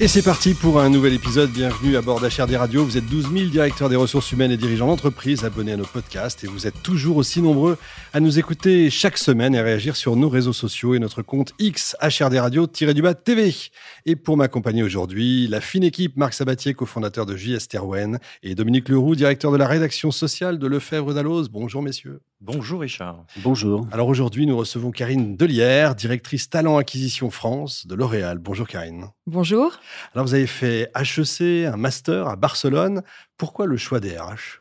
Et c'est parti pour un nouvel épisode. Bienvenue à bord d'HRD Radio. Vous êtes 12 000 directeurs des ressources humaines et dirigeants d'entreprise abonnés à nos podcasts et vous êtes toujours aussi nombreux à nous écouter chaque semaine et à réagir sur nos réseaux sociaux et notre compte X HRD Radio-du-bas TV. Et pour m'accompagner aujourd'hui, la fine équipe Marc Sabatier, cofondateur de JS Terwen et Dominique Leroux, directeur de la rédaction sociale de Lefebvre d'Alloz. Bonjour messieurs. Bonjour Richard. Bonjour. Alors aujourd'hui, nous recevons Karine Delière, directrice talent acquisition France de L'Oréal. Bonjour Karine. Bonjour. Alors vous avez fait HEC, un master à Barcelone. Pourquoi le choix des RH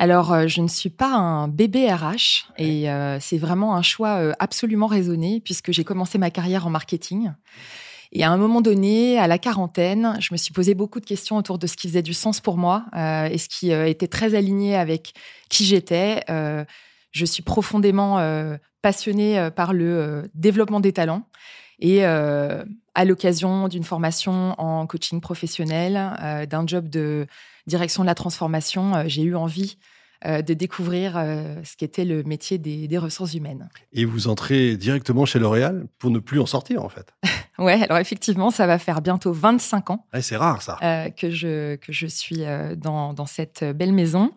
alors, euh, je ne suis pas un bébé RH et euh, c'est vraiment un choix euh, absolument raisonné puisque j'ai commencé ma carrière en marketing. Et à un moment donné, à la quarantaine, je me suis posé beaucoup de questions autour de ce qui faisait du sens pour moi euh, et ce qui euh, était très aligné avec qui j'étais. Euh, je suis profondément passionnée par le développement des talents. Et euh, à l'occasion d'une formation en coaching professionnel, d'un job de direction de la transformation, j'ai eu envie de découvrir ce qu'était le métier des, des, ressources humaines. Et vous entrez directement chez L'Oréal pour ne plus en sortir, en fait. ouais, alors effectivement, ça va faire bientôt 25 ans. Ouais, c'est rare, ça. Euh, que, je, que je suis euh, dans, dans cette belle maison.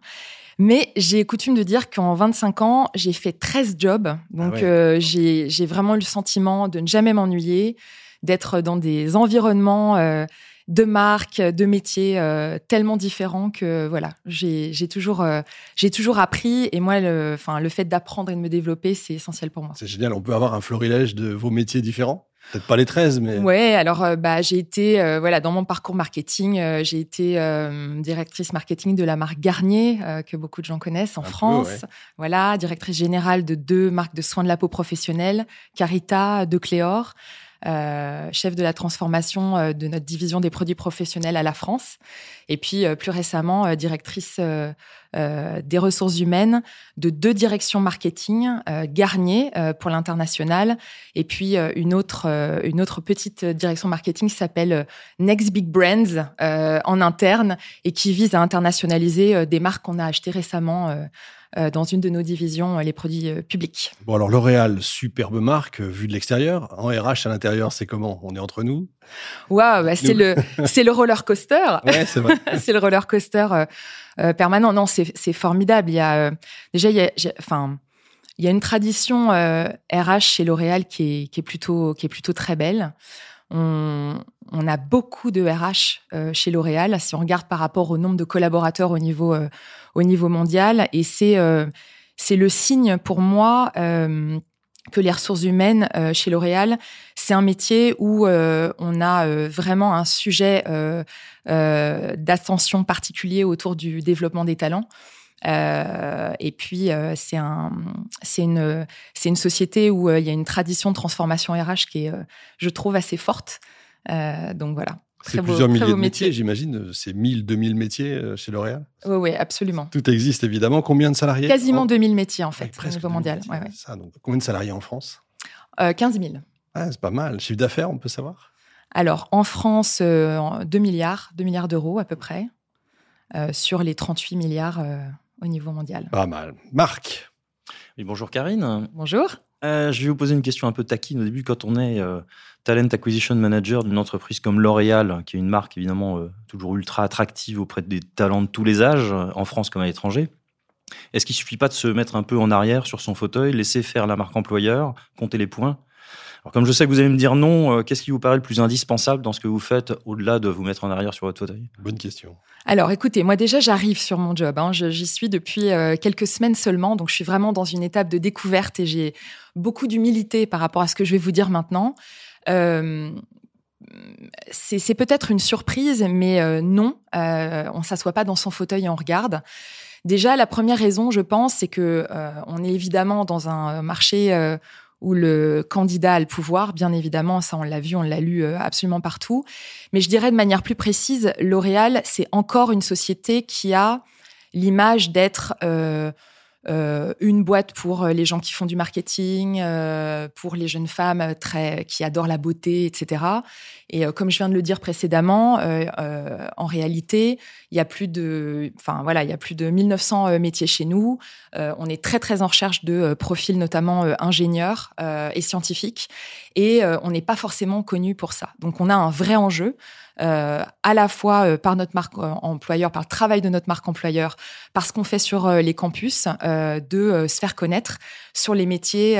Mais j'ai coutume de dire qu'en 25 ans, j'ai fait 13 jobs. Donc, ah ouais. euh, j'ai vraiment eu le sentiment de ne jamais m'ennuyer, d'être dans des environnements euh, de marques, de métiers euh, tellement différents que voilà, j'ai toujours, euh, j'ai toujours appris. Et moi, le, le fait d'apprendre et de me développer, c'est essentiel pour moi. C'est génial. On peut avoir un florilège de vos métiers différents? Peut-être pas les 13, mais. Ouais, alors euh, bah, j'ai été, euh, voilà, dans mon parcours marketing, euh, j'ai été directrice marketing de la marque Garnier, que beaucoup de gens connaissent en Un France. Peu, ouais. Voilà, directrice générale de deux marques de soins de la peau professionnelle, Carita, De Cléor. Euh, chef de la transformation euh, de notre division des produits professionnels à la France. Et puis, euh, plus récemment, directrice des ressources humaines de deux directions marketing, Garnier pour l'international, et puis une, autre, une autre petite direction marketing qui s'appelle Next Big Brands en interne et qui vise à internationaliser des marques qu'on a achetées récemment dans une de nos divisions, euh, les produits euh, publics. Bon, alors L'Oréal, superbe marque, vue de l'extérieur. En RH, à l'intérieur, c'est comment? On est entre nous? Waouh, bah c'est le, c'est le roller coaster. Ouais, c'est vrai. c'est le roller coaster euh, euh, permanent. Non, c'est, c'est formidable. Il y a, euh, déjà, il y a, enfin, il y a une tradition RH chez L'Oréal qui est, qui est plutôt, qui est plutôt très belle. On, on, a beaucoup de RH euh, chez L'Oréal, si on regarde par rapport au nombre de collaborateurs au niveau, euh, au niveau mondial. Et c'est euh, c'est le signe pour moi que les ressources humaines chez L'Oréal, c'est un métier où on a vraiment un sujet d'attention particulier autour du développement des talents. Euh, et puis euh, c'est un, une, c'est une société où euh, il y a une tradition de transformation RH qui est, je trouve, assez forte. donc voilà. C'est plusieurs milliers de métiers, j'imagine. C'est 1000, 2000 métiers chez L'Oréal Oui, oui, absolument. Tout existe évidemment. Combien de salariés Quasiment en... 2000 métiers en fait, ouais, au niveau mondial. Ouais, ouais. Ça, donc, combien de salariés en France? Euh, 15 000. Ah, c'est pas mal. Chiffre d'affaires, on peut savoir? Alors, en France, euh, 2 milliards, 2 milliards d'euros à peu près, euh, sur les 38 milliards au niveau mondial. Pas mal. Marc oui, Bonjour Karine. Bonjour. Euh, je vais vous poser une question un peu taquine. Au début, quand on est euh, Talent Acquisition Manager d'une entreprise comme L'Oréal, qui est une marque évidemment euh, toujours ultra attractive auprès des talents de tous les âges, en France comme à l'étranger, est-ce qu'il suffit pas de se mettre un peu en arrière sur son fauteuil, laisser faire la marque employeur, compter les points? Alors, comme je sais que vous allez me dire non, euh, qu'est-ce qui vous paraît le plus indispensable dans ce que vous faites au-delà de vous mettre en arrière sur votre fauteuil? Bonne question. Alors, écoutez, moi déjà, j'arrive sur mon job. Hein. J'y suis depuis euh, quelques semaines seulement, donc je suis vraiment dans une étape de découverte et j'ai beaucoup d'humilité par rapport à ce que je vais vous dire maintenant. Euh, c'est peut-être une surprise, mais euh, non, euh, on s'assoit pas dans son fauteuil et on regarde. Déjà, la première raison, je pense, c'est que on est évidemment dans un marché où le candidat a le pouvoir, bien évidemment, ça on l'a vu, on l'a lu absolument partout. Mais je dirais de manière plus précise, L'Oréal, c'est encore une société qui a l'image d'être euh, euh, une boîte pour les gens qui font du marketing, pour les jeunes femmes très qui adorent la beauté, etc. Et comme je viens de le dire précédemment, en réalité, il y a plus de, enfin voilà, il y a plus de 1900 métiers chez nous. on est très très en recherche de profils, notamment ingénieurs et scientifiques, et on n'est pas forcément connu pour ça. Donc on a un vrai enjeu. Euh, à la fois euh, par notre marque euh, employeur, par le travail de notre marque employeur, par ce qu'on fait sur les campus, de se faire connaître sur les métiers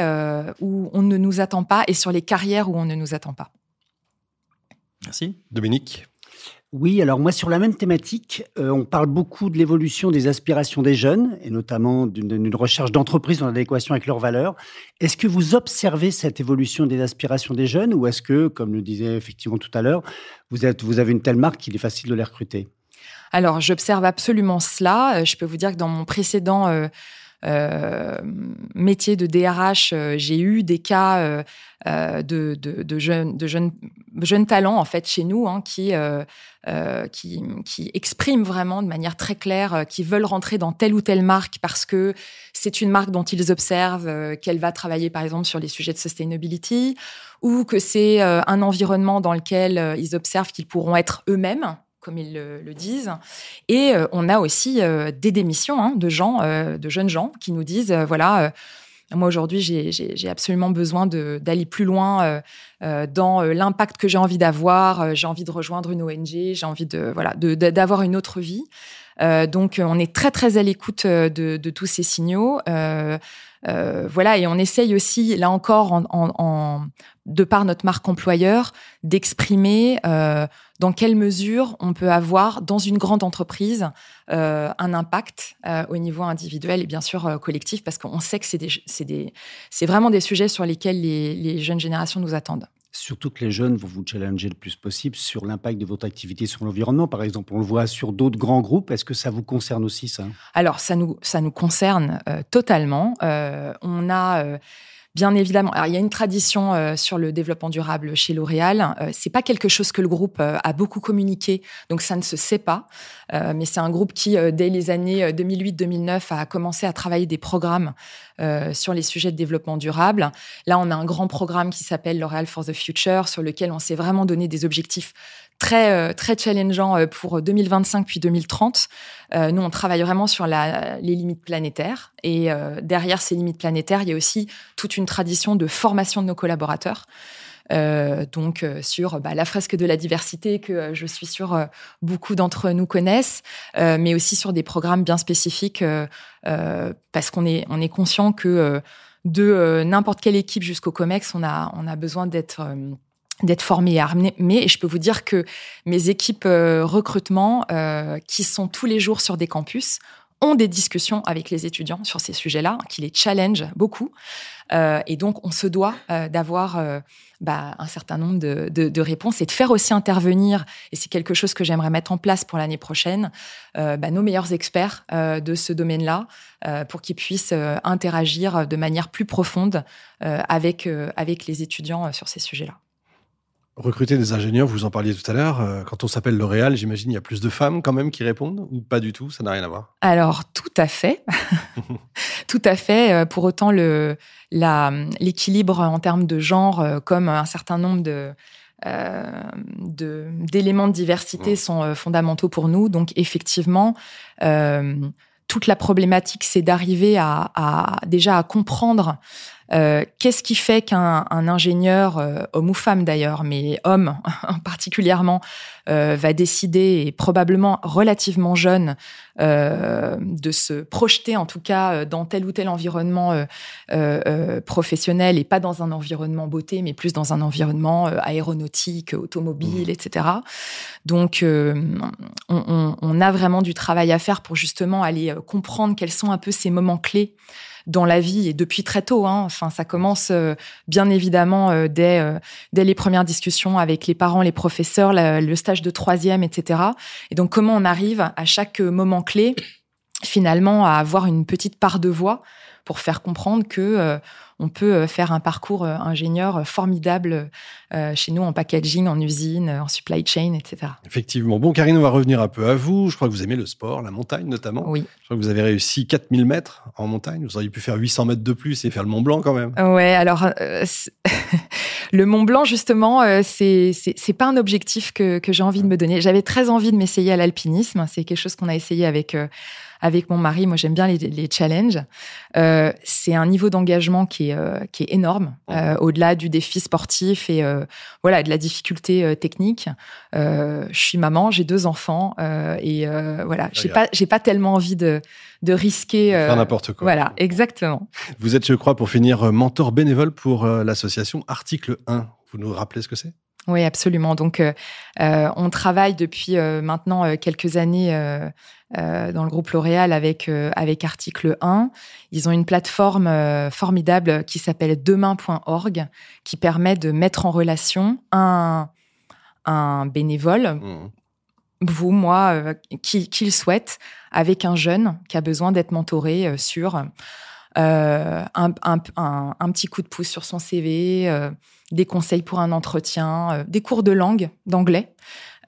où on ne nous attend pas et sur les carrières où on ne nous attend pas. Merci. Dominique oui, alors moi sur la même thématique, euh, on parle beaucoup de l'évolution des aspirations des jeunes et notamment d'une recherche d'entreprise en adéquation avec leurs valeurs. Est-ce que vous observez cette évolution des aspirations des jeunes ou est-ce que, comme le disait effectivement tout à l'heure, vous, avez une telle marque qu'il est facile de les recruter? Alors j'observe absolument cela. Euh, je peux vous dire que dans mon précédent euh, métier de DRH, euh, j'ai eu des cas euh, euh, de, de, de, jeunes, de talents en fait chez nous hein, qui, euh, qui, qui expriment vraiment de manière très claire qui veulent rentrer dans telle ou telle marque parce que c'est une marque dont ils observent qu'elle va travailler par exemple sur les sujets de sustainability ou que c'est un environnement dans lequel ils observent qu'ils pourront être eux-mêmes comme ils le, disent. Et euh, on a aussi euh, des démissions hein, de gens, euh, de jeunes gens, qui nous disent voilà. moi aujourd'hui, j'ai absolument besoin d'aller plus loin dans l'impact que j'ai envie d'avoir. j'ai envie de rejoindre une ONG. J'ai envie de voilà d'avoir une autre vie. Donc, on est très très à l'écoute de, de, tous ces signaux. Euh, voilà, et on essaye aussi, là encore, en, en, de par notre marque employeur, d'exprimer euh, dans quelle mesure on peut avoir dans une grande entreprise euh, un impact euh, au niveau individuel et bien sûr euh, collectif, parce qu'on sait que c'est vraiment des sujets sur lesquels les, les jeunes générations nous attendent. Surtout que les jeunes vont vous challenger le plus possible sur l'impact de votre activité sur l'environnement. Par exemple, on le voit sur d'autres grands groupes. Est-ce que ça vous concerne aussi, ça? Alors, ça nous, ça nous concerne euh, totalement. Euh, on a euh, Bien évidemment, il y a une tradition euh, sur le développement durable chez L'Oréal. Euh, c'est pas quelque chose que le groupe euh, a beaucoup communiqué, donc ça ne se sait pas. Euh, mais c'est un groupe qui, dès les années 2008-2009, a commencé à travailler des programmes sur les sujets de développement durable. Là, on a un grand programme qui s'appelle L'Oréal for the Future, sur lequel on s'est vraiment donné des objectifs très euh, très challengeant euh, pour 2025 puis 2030. Euh, nous, on travaille vraiment sur la, les limites planétaires et derrière ces limites planétaires, il y a aussi toute une tradition de formation de nos collaborateurs. Euh, donc sur bah, la fresque de la diversité que je suis sûre beaucoup d'entre nous connaissent, euh, mais aussi sur des programmes bien spécifiques parce qu'on est on est conscient que de n'importe quelle équipe jusqu'au Comex, on a on a besoin d'être d'être formé et armé. Mais je peux vous dire que mes équipes euh, recrutement, euh, qui sont tous les jours sur des campus, ont des discussions avec les étudiants sur ces sujets-là, qui les challenge beaucoup. Euh, et donc, on se doit d'avoir bah, un certain nombre de, réponses et de faire aussi intervenir, et c'est quelque chose que j'aimerais mettre en place pour l'année prochaine, bah, nos meilleurs experts de ce domaine-là, pour qu'ils puissent interagir de manière plus profonde avec, avec les étudiants sur ces sujets-là. Recruter des ingénieurs, vous en parliez tout à l'heure. Euh, quand on s'appelle L'Oréal, j'imagine il y a plus de femmes quand même qui répondent ou pas du tout Ça n'a rien à voir? Alors tout à fait, tout à fait. Euh, pour autant, le l'équilibre en termes de genre, euh, comme un certain nombre de d'éléments de, diversité sont fondamentaux pour nous. Donc effectivement, toute la problématique, c'est d'arriver à, à, déjà à comprendre euh, qu'est-ce qui fait qu'un ingénieur, euh, homme ou femme d'ailleurs, mais homme particulièrement, euh, va décider, et probablement relativement jeune, de se projeter en tout cas dans tel ou tel environnement professionnel et pas dans un environnement beauté, mais plus dans un environnement aéronautique, automobile, mmh. etc. Donc, on, on, a vraiment du travail à faire pour justement aller comprendre quels sont un peu ces moments clés dans la vie et depuis très tôt. Hein. Enfin, ça commence euh, bien évidemment euh, dès euh, dès les premières discussions avec les parents, les professeurs, le stage de troisième, etc. Et donc comment on arrive à chaque moment clé finalement à avoir une petite part de voix pour faire comprendre que on peut faire un parcours ingénieur formidable chez nous en packaging, en usine, en supply chain, etc. Effectivement. Bon, Karine, on va revenir un peu à vous. Je crois que vous aimez le sport, la montagne notamment. Oui. Je crois que vous avez réussi 4000 mètres en montagne. Vous auriez pu faire 800 mètres de plus et faire le Mont Blanc quand même. Ouais, alors le Mont Blanc, justement, c'est c'est pas un objectif que, que j'ai envie de me donner. J'avais très envie de m'essayer à l'alpinisme. C'est quelque chose qu'on a essayé avec avec mon mari. Moi, j'aime bien les, les challenges. Euh, c'est un niveau d'engagement qui est, euh, qui est énorme, euh, au-delà du défi sportif et voilà de la difficulté technique. je suis maman, j'ai deux enfants et voilà, j'ai pas j'ai pas tellement envie de de risquer. Faire n'importe quoi. Voilà, exactement. Vous êtes, je crois, pour finir, mentor bénévole pour l'association Article 1. Vous nous rappelez ce que c'est? Oui, absolument. Donc, euh, on travaille depuis euh, maintenant quelques années euh, dans le groupe L'Oréal avec avec Article 1. Ils ont une plateforme formidable qui s'appelle demain.org qui permet de mettre en relation un un bénévole, mmh. vous, moi, qui, qui le souhaite, avec un jeune qui a besoin d'être mentoré sur un, un, un, un, petit coup de pouce sur son CV des conseils pour un entretien, euh, des cours de langue, d'anglais.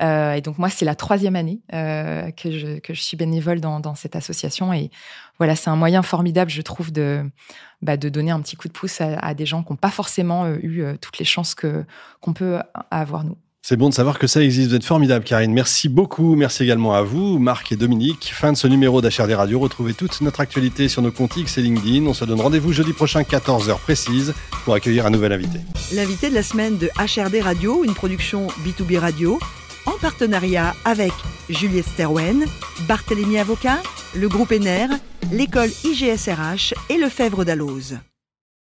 Euh, et donc moi, c'est la troisième année euh, que, je, que je suis bénévole dans, dans cette association. Et voilà, c'est un moyen formidable, je trouve, de, bah, de donner un petit coup de pouce à, à des gens qui n'ont pas forcément eu toutes les chances que qu'on peut avoir nous. C'est bon de savoir que ça existe. Vous êtes formidable, Karine. Merci beaucoup. Merci également à vous, Marc et Dominique. Fin de ce numéro d'HRD Radio. Retrouvez toute notre actualité sur nos comptes X et LinkedIn. On se donne rendez-vous jeudi prochain, 14h précise, pour accueillir un nouvel invité. L'invité de la semaine de HRD Radio, une production B2B Radio, partenariat avec Juliette Sterwen, Barthélémy Avocat, le groupe ENER, l'école IGSRH et le Fèvre d'Alloz.